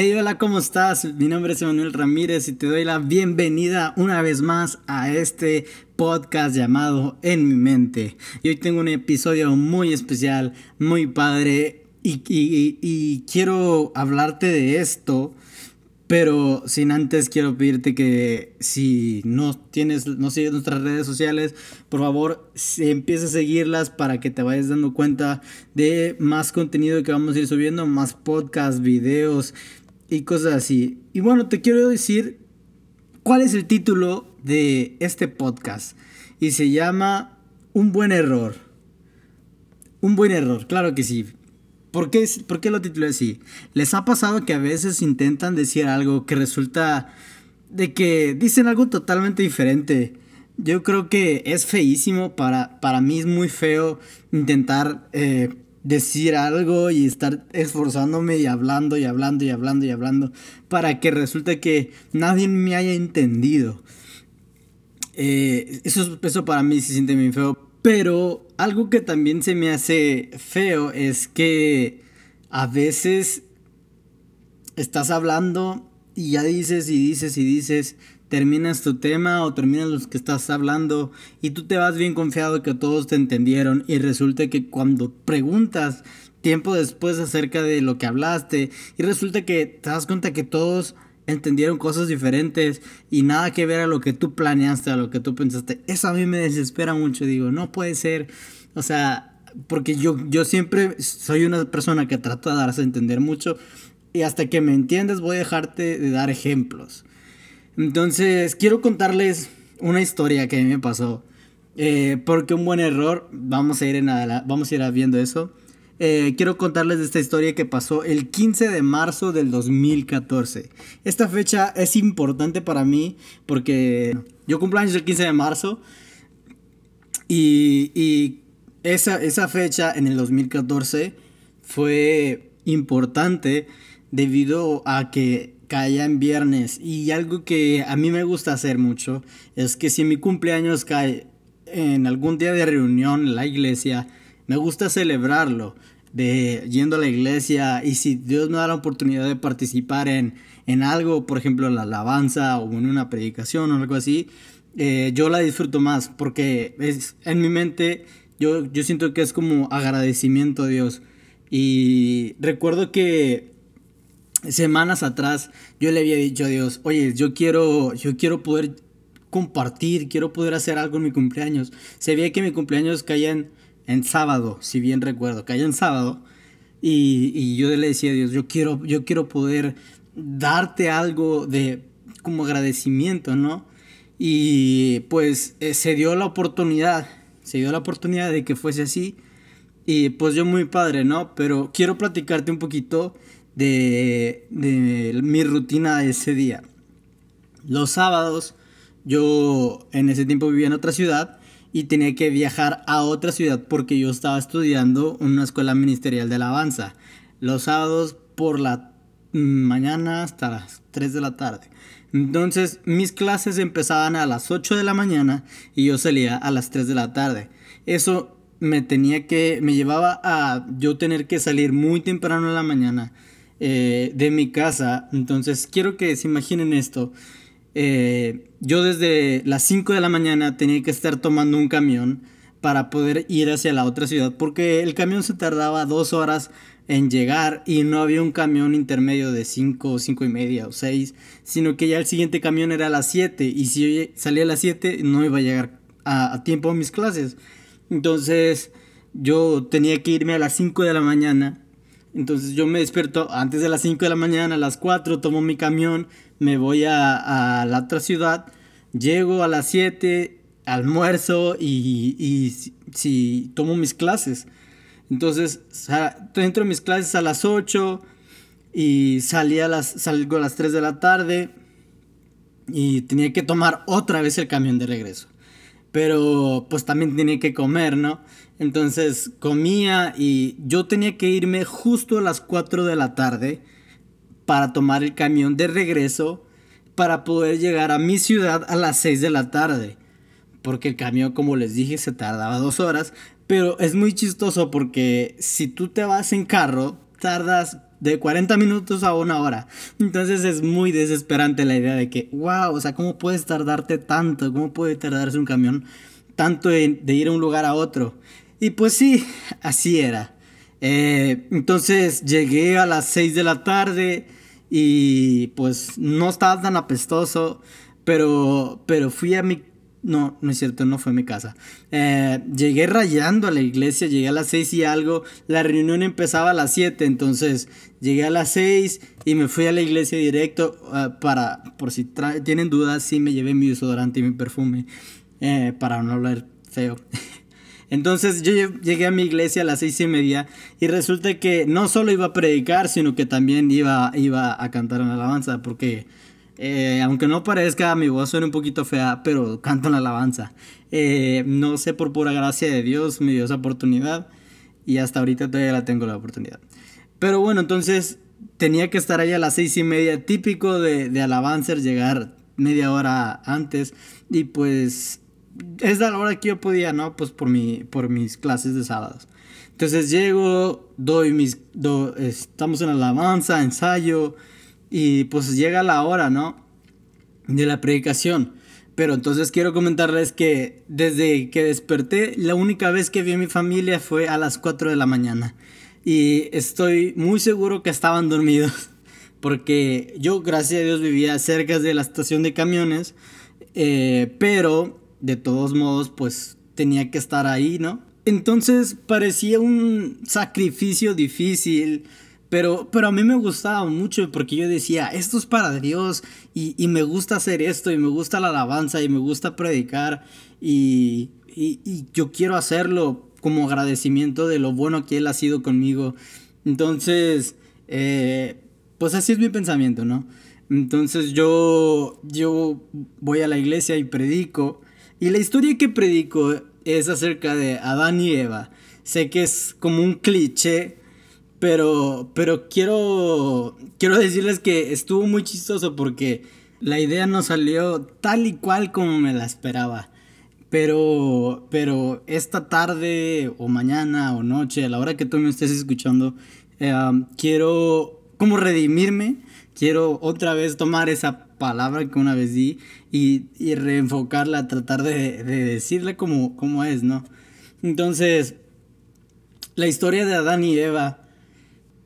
Hey, hola, ¿cómo estás? Mi nombre es Emanuel Ramírez y te doy la bienvenida una vez más a este podcast llamado En mi mente. Y hoy tengo un episodio muy especial, muy padre y, y quiero hablarte de esto pero sin antes quiero pedirte que si no tienes, no sigues nuestras redes sociales, por favor empieza a seguirlas para que te vayas dando cuenta de más contenido que vamos a ir subiendo, más podcasts, videos y cosas así. Y bueno, te quiero decir cuál es el título de este podcast. Y se llama Un buen error. Un buen error, claro que sí. ¿Por qué, ¿Por qué lo titulé así? ¿Les ha pasado que a veces intentan decir algo que resulta de que dicen algo totalmente diferente? Yo creo que es feísimo, para, para mí es muy feo intentar eh, decir algo y estar esforzándome y hablando y hablando y hablando y hablando para que resulte que nadie me haya entendido. Eh, eso, eso para mí se siente muy feo. Pero algo que también se me hace feo es que a veces estás hablando y ya dices y dices y dices, terminas tu tema o terminas los que estás hablando y tú te vas bien confiado que todos te entendieron y resulta que cuando preguntas tiempo después acerca de lo que hablaste y resulta que te das cuenta que todos entendieron cosas diferentes y nada que ver a lo que tú planeaste, a lo que tú pensaste. Eso a mí me desespera mucho. Digo, no puede ser. O sea, porque yo, yo siempre soy una persona que trata de darse a entender mucho y hasta que me entiendas voy a dejarte de dar ejemplos. Entonces, quiero contarles una historia que a mí me pasó. Eh, porque un buen error, vamos a ir, en vamos a ir viendo eso. Eh, quiero contarles de esta historia que pasó el 15 de marzo del 2014. Esta fecha es importante para mí porque yo cumplo años el 15 de marzo y, esa, esa fecha en el 2014 fue importante debido a que caía en viernes y algo que a mí me gusta hacer mucho es que si mi cumpleaños cae en algún día de reunión en la iglesia, me gusta celebrarlo, de yendo a la iglesia y si Dios me da la oportunidad de participar en, en algo, por ejemplo, la alabanza o en una predicación o algo así, eh, yo la disfruto más porque es, en mi mente yo, yo siento que es como agradecimiento a Dios. Y recuerdo que semanas atrás yo le había dicho a Dios, oye, yo quiero, yo quiero poder compartir, quiero poder hacer algo en mi cumpleaños. Se veía que mi cumpleaños caía en, en sábado, si bien recuerdo, caía en sábado. Y, y, yo le decía a Dios, yo quiero, yo quiero poder darte algo de como agradecimiento, ¿no? Y pues eh, se dio la oportunidad, se dio la oportunidad de que fuese así. Y pues yo muy padre, ¿no? Pero quiero platicarte un poquito de, mi rutina ese día. Los sábados, yo en ese tiempo vivía en otra ciudad y tenía que viajar a otra ciudad porque yo estaba estudiando en una escuela ministerial de alabanza. Los sábados por la mañana hasta las 3 de la tarde. Entonces mis clases empezaban a las 8 de la mañana y yo salía a las 3 de la tarde. Eso me tenía que, me llevaba a yo tener que salir muy temprano en la mañana eh, de mi casa. Entonces quiero que se imaginen esto. Eh, yo desde las 5 de la mañana tenía que estar tomando un camión para poder ir hacia la otra ciudad porque el camión se tardaba dos horas en llegar y no había un camión intermedio de 5, 5 y media o 6, sino que ya el siguiente camión era a las 7 y si salía a las 7 no iba a llegar a, a tiempo a mis clases. Entonces yo tenía que irme a las 5 de la mañana. Entonces yo me despierto antes de las 5 de la mañana, a las 4 tomo mi camión, me voy a, la otra ciudad, llego a las 7, almuerzo y, si, tomo mis clases. Entonces, entro mis clases a las 8 y salí a las, salgo a las 3 de la tarde y tenía que tomar otra vez el camión de regreso. Pero pues también tenía que comer, ¿no? Entonces comía y yo tenía que irme justo a las 4 de la tarde para tomar el camión de regreso para poder llegar a mi ciudad a las 6 de la tarde. Porque el camión, como les dije, se tardaba dos horas. Pero es muy chistoso porque si tú te vas en carro, tardas de 40 minutos a una hora. Entonces es muy desesperante la idea de que, wow, o sea, ¿cómo puedes tardarte tanto? ¿Cómo puede tardarse un camión tanto de, ir a un lugar a otro? Y pues sí, así era. Eh, entonces llegué a las 6 de la tarde y pues no estaba tan apestoso, pero, pero fui a mi no, no es cierto, no fue mi casa. Eh, llegué rayando a la iglesia, llegué a las seis y algo. La reunión empezaba a las 7, entonces llegué a las 6 y me fui a la iglesia directo eh, para, por si tienen dudas, sí me llevé mi desodorante y mi perfume para no hablar feo. Entonces yo llegué a mi iglesia a las seis y media y resulta que no solo iba a predicar, sino que también iba, iba a cantar una alabanza porque eh, aunque no parezca, mi voz suena un poquito fea, pero canto la alabanza. Eh, no sé, por pura gracia de Dios me dio esa oportunidad y hasta ahorita todavía la tengo la oportunidad. Pero bueno, entonces tenía que estar ahí a las seis y media, típico de, de alabancer, llegar media hora antes y pues es la hora que yo podía, ¿no? Pues por, mi, por mis clases de sábados. Entonces llego, doy mis, estamos en alabanza, ensayo, y pues llega la hora, ¿no? De la predicación. Pero entonces quiero comentarles que desde que desperté, la única vez que vi a mi familia fue a las 4 de la mañana. Y estoy muy seguro que estaban dormidos. Porque yo, gracias a Dios, vivía cerca de la estación de camiones. Eh, pero, de todos modos, pues tenía que estar ahí, ¿no? Entonces parecía un sacrificio difícil pero, pero a mí me gustaba mucho porque yo decía, esto es para Dios y, y me gusta hacer esto y me gusta la alabanza y me gusta predicar y, y, y, yo quiero hacerlo como agradecimiento de lo bueno que Él ha sido conmigo. Entonces, eh, pues así es mi pensamiento, ¿no? Entonces yo, yo voy a la iglesia y predico y la historia que predico es acerca de Adán y Eva. Sé que es como un cliché pero, pero quiero, quiero decirles que estuvo muy chistoso porque la idea no salió tal y cual como me la esperaba. Pero, pero esta tarde o mañana o noche, a la hora que tú me estés escuchando, eh, quiero como redimirme, quiero otra vez tomar esa palabra que una vez di y, y reenfocarla, tratar de, de decirle como, como es, ¿no? Entonces, la historia de Adán y Eva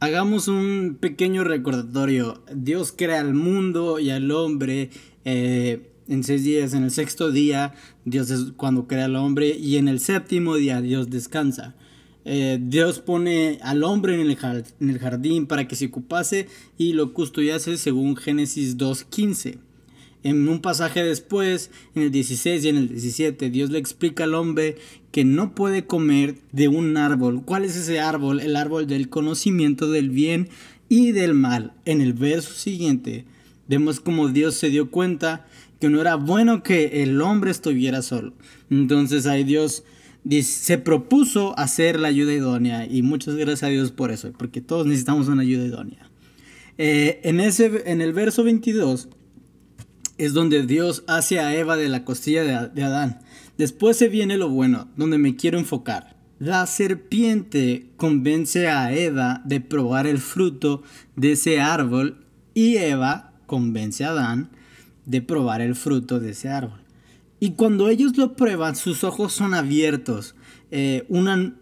Hagamos un pequeño recordatorio. Dios crea al mundo y al hombre eh, en seis días. En el sexto día, Dios es cuando crea al hombre. Y en el séptimo día, Dios descansa. Eh, Dios pone al hombre en el, jardín para que se ocupase y lo custodiase según Génesis 2.15. En un pasaje después, en el 16 y en el 17, Dios le explica al hombre que no puede comer de un árbol. ¿Cuál es ese árbol? El árbol del conocimiento del bien y del mal. En el verso siguiente, vemos como Dios se dio cuenta que no era bueno que el hombre estuviera solo. Entonces ahí Dios se propuso hacer la ayuda idónea y muchas gracias a Dios por eso, porque todos necesitamos una ayuda idónea. Eh, en, ese, en el verso 22 es donde Dios hace a Eva de la costilla de, Adán. Después se viene lo bueno, donde me quiero enfocar. La serpiente convence a Eva de probar el fruto de ese árbol y Eva convence a Adán de probar el fruto de ese árbol. Y cuando ellos lo prueban, sus ojos son abiertos. Eh, una,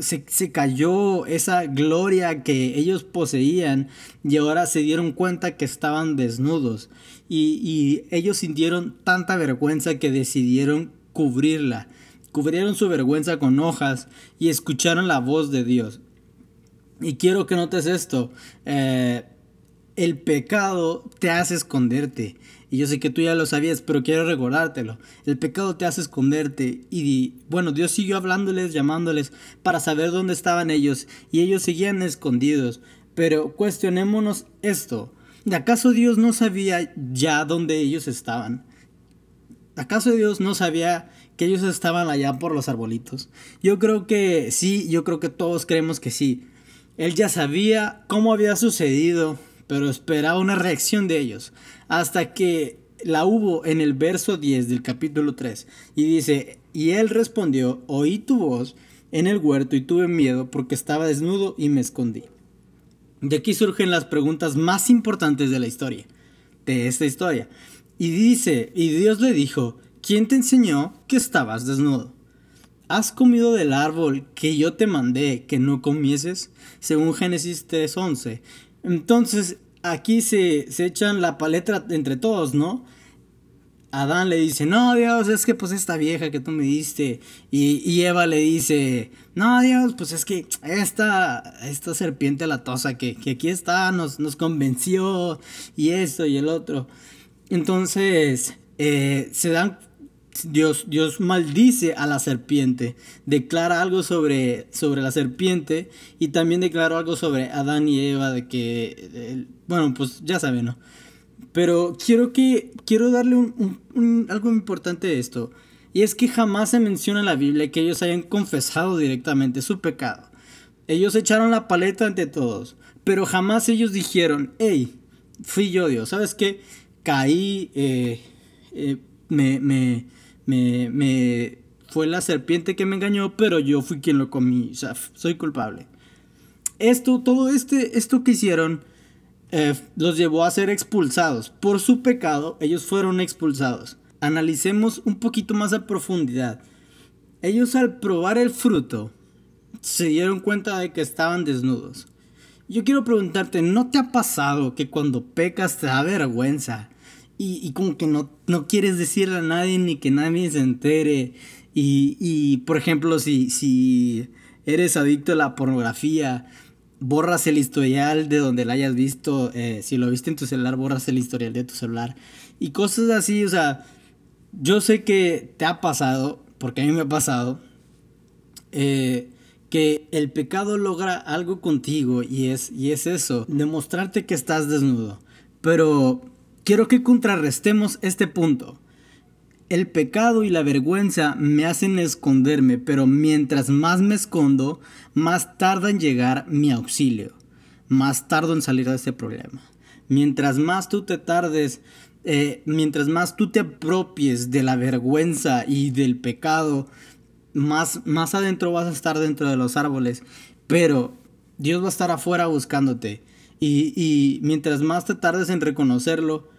se, cayó esa gloria que ellos poseían y ahora se dieron cuenta que estaban desnudos y, y, ellos sintieron tanta vergüenza que decidieron cubrirla. Cubrieron su vergüenza con hojas y escucharon la voz de Dios. Y quiero que notes esto. Eh, el pecado te hace esconderte. Yo sé que tú ya lo sabías, pero quiero recordártelo. El pecado te hace esconderte. Y bueno, Dios siguió hablándoles, llamándoles para saber dónde estaban ellos. Y ellos seguían escondidos. Pero cuestionémonos esto. ¿Acaso Dios no sabía ya dónde ellos estaban? ¿Acaso Dios no sabía que ellos estaban allá por los arbolitos? Yo creo que sí, yo creo que todos creemos que sí. Él ya sabía cómo había sucedido, pero esperaba una reacción de ellos, hasta que la hubo en el verso 10 del capítulo 3, y dice, y él respondió, oí tu voz en el huerto y tuve miedo porque estaba desnudo y me escondí. De aquí surgen las preguntas más importantes de la historia, de esta historia. Y dice, y Dios le dijo, ¿quién te enseñó que estabas desnudo? ¿Has comido del árbol que yo te mandé que no comieses? Según Génesis 3.11. Entonces, aquí se, se echan la paleta entre todos, ¿no? Adán le dice, no, Dios, es que pues esta vieja que tú me diste. Y, Eva le dice, no, Dios, pues es que esta, esta serpiente latosa que, que aquí está nos, nos convenció y esto y el otro. Entonces, eh, se dan, Dios, Dios maldice a la serpiente, declara algo sobre, sobre la serpiente y también declara algo sobre Adán y Eva de que, bueno, pues ya saben, ¿no? Pero quiero que, quiero darle un, algo importante de esto. Y es que jamás se menciona en la Biblia que ellos hayan confesado directamente su pecado. Ellos echaron la paleta ante todos, pero jamás ellos dijeron, hey, fui yo Dios, ¿sabes qué? Caí, eh, eh, me, me, me, fue la serpiente que me engañó, pero yo fui quien lo comí, o sea, soy culpable. Esto, todo este, esto que hicieron, eh, los llevó a ser expulsados. Por su pecado, ellos fueron expulsados. Analicemos un poquito más a profundidad. Ellos al probar el fruto, se dieron cuenta de que estaban desnudos. Yo quiero preguntarte, ¿no te ha pasado que cuando pecas te da vergüenza? Y, como que no, no quieres decirle a nadie ni que nadie se entere. Y, y por ejemplo, si, si eres adicto a la pornografía, borras el historial de donde la hayas visto. Eh, si lo viste en tu celular, borras el historial de tu celular. Y cosas así, o sea, yo sé que te ha pasado, porque a mí me ha pasado, eh, que el pecado logra algo contigo y es, y es eso, demostrarte que estás desnudo. Pero quiero que contrarrestemos este punto. El pecado y la vergüenza me hacen esconderme, pero mientras más me escondo, más tarda en llegar mi auxilio, más tardo en salir de este problema. Mientras más tú te tardes, eh, mientras más tú te apropies de la vergüenza y del pecado, más, más adentro vas a estar dentro de los árboles, pero Dios va a estar afuera buscándote. Y, y mientras más te tardes en reconocerlo,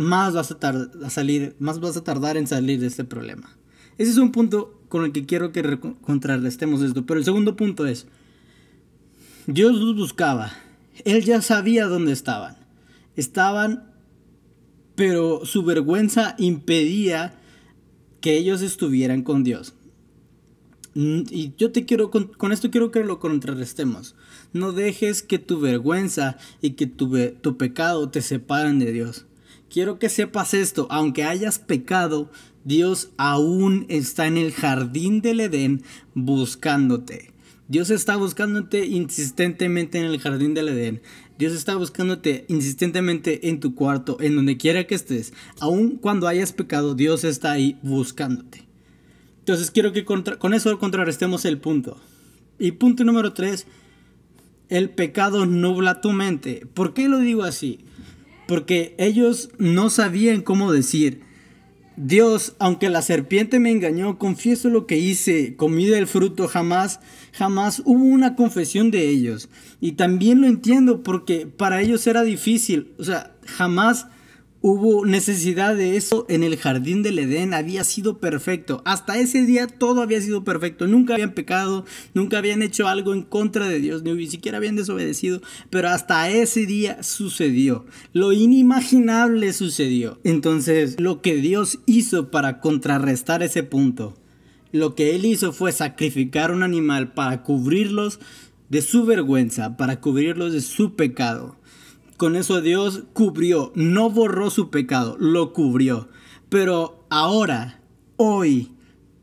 más vas a, salir, más vas a tardar en salir de este problema. Ese es un punto con el que quiero que contrarrestemos esto. Pero el segundo punto es, Dios los buscaba. Él ya sabía dónde estaban. Estaban, pero su vergüenza impedía que ellos estuvieran con Dios. Mm, y yo te quiero, con, esto quiero que lo contrarrestemos. No dejes que tu vergüenza y que tu pecado te separen de Dios. Quiero que sepas esto, aunque hayas pecado, Dios aún está en el jardín del Edén buscándote. Dios está buscándote insistentemente en el jardín del Edén. Dios está buscándote insistentemente en tu cuarto, en donde quiera que estés. Aún cuando hayas pecado, Dios está ahí buscándote. Entonces quiero que con eso contrarrestemos el punto. Y punto número 3, el pecado nubla tu mente. ¿Por qué lo digo así? Porque ellos no sabían cómo decir, Dios, aunque la serpiente me engañó, confieso lo que hice, comí del fruto, jamás, jamás hubo una confesión de ellos. Y también lo entiendo porque para ellos era difícil, o sea, jamás hubo necesidad de eso en el jardín del Edén, había sido perfecto. Hasta ese día todo había sido perfecto, nunca habían pecado, nunca habían hecho algo en contra de Dios, ni siquiera habían desobedecido, pero hasta ese día sucedió. Lo inimaginable sucedió. Entonces, lo que Dios hizo para contrarrestar ese punto, lo que Él hizo fue sacrificar un animal para cubrirlos de su vergüenza, para cubrirlos de su pecado. Con eso Dios cubrió, no borró su pecado, lo cubrió. Pero ahora, hoy,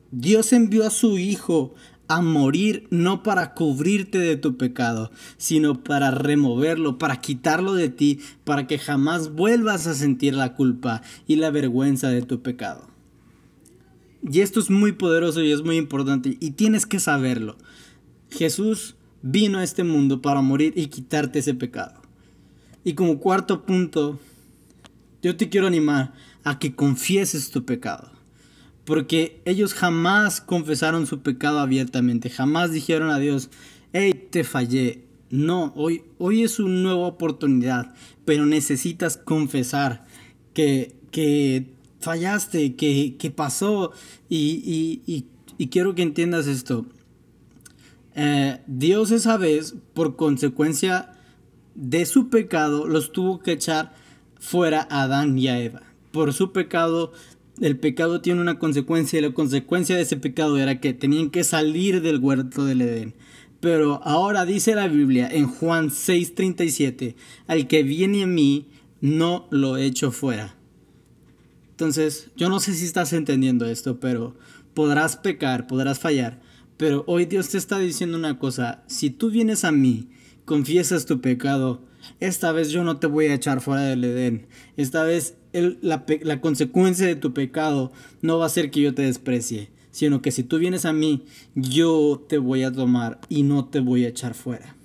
Dios envió a su Hijo a morir no para cubrirte de tu pecado, sino para removerlo, para quitarlo de ti, para que jamás vuelvas a sentir la culpa y la vergüenza de tu pecado. Y esto es muy poderoso y es muy importante y tienes que saberlo. Jesús vino a este mundo para morir y quitarte ese pecado. Y como cuarto punto, yo te quiero animar a que confieses tu pecado. Porque ellos jamás confesaron su pecado abiertamente, jamás dijeron a Dios, hey, te fallé, No, hoy, hoy es una nueva oportunidad, pero necesitas confesar que, que fallaste, que, que pasó y, y, y, quiero que entiendas esto. Eh, Dios esa vez, por consecuencia de su pecado, los tuvo que echar fuera a Adán y a Eva. Por su pecado, el pecado tiene una consecuencia y la consecuencia de ese pecado era que tenían que salir del huerto del Edén. Pero ahora dice la Biblia en Juan 6:37, al que viene a mí, no lo echo fuera. Entonces, yo no sé si estás entendiendo esto, pero podrás pecar, podrás fallar, pero hoy Dios te está diciendo una cosa, si tú vienes a mí, confiesas tu pecado, esta vez yo no te voy a echar fuera del Edén, esta vez la, la consecuencia de tu pecado no va a ser que yo te desprecie, sino que si tú vienes a mí, yo te voy a tomar y no te voy a echar fuera.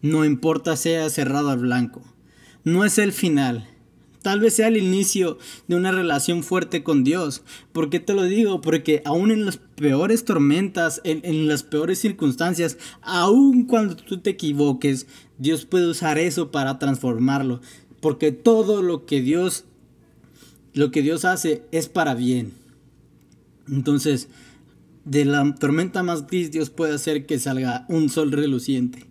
No importa sea cerrado al blanco, no es el final. Tal vez sea el inicio de una relación fuerte con Dios. ¿Por qué te lo digo? Porque aún en las peores tormentas, en, en, las peores circunstancias, aún cuando tú te equivoques, Dios puede usar eso para transformarlo. Porque todo lo que Dios, lo que Dios hace es para bien. Entonces, de la tormenta más gris, Dios puede hacer que salga un sol reluciente.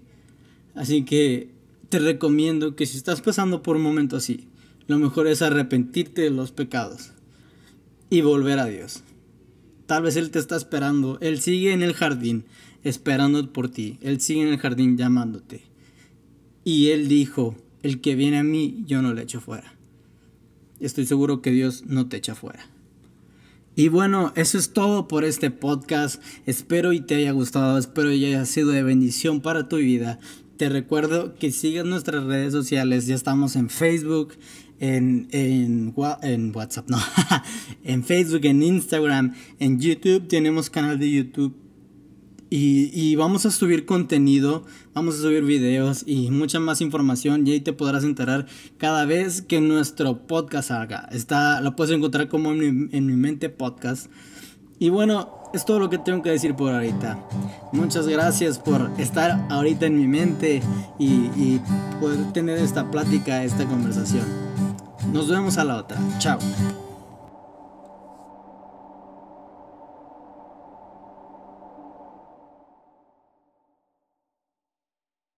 Así que te recomiendo que si estás pasando por un momento así, lo mejor es arrepentirte de los pecados y volver a Dios. Tal vez Él te está esperando, Él sigue en el jardín esperando por ti, Él sigue en el jardín llamándote. Y Él dijo, el que viene a mí, yo no le echo fuera. Estoy seguro que Dios no te echa fuera. Y bueno, eso es todo por este podcast. Espero y te haya gustado, espero y haya sido de bendición para tu vida. Te recuerdo que sigas nuestras redes sociales, ya estamos en Facebook, en, en, en WhatsApp, no, en Facebook, en Instagram, en YouTube, tenemos canal de YouTube y, vamos a subir contenido, vamos a subir videos y mucha más información y ahí te podrás enterar cada vez que nuestro podcast salga. Está, lo puedes encontrar como en mi, mente podcast. Y bueno, es todo lo que tengo que decir por ahorita. Muchas gracias por estar ahorita en mi mente y, y poder tener esta plática, esta conversación. Nos vemos a la otra. Chao.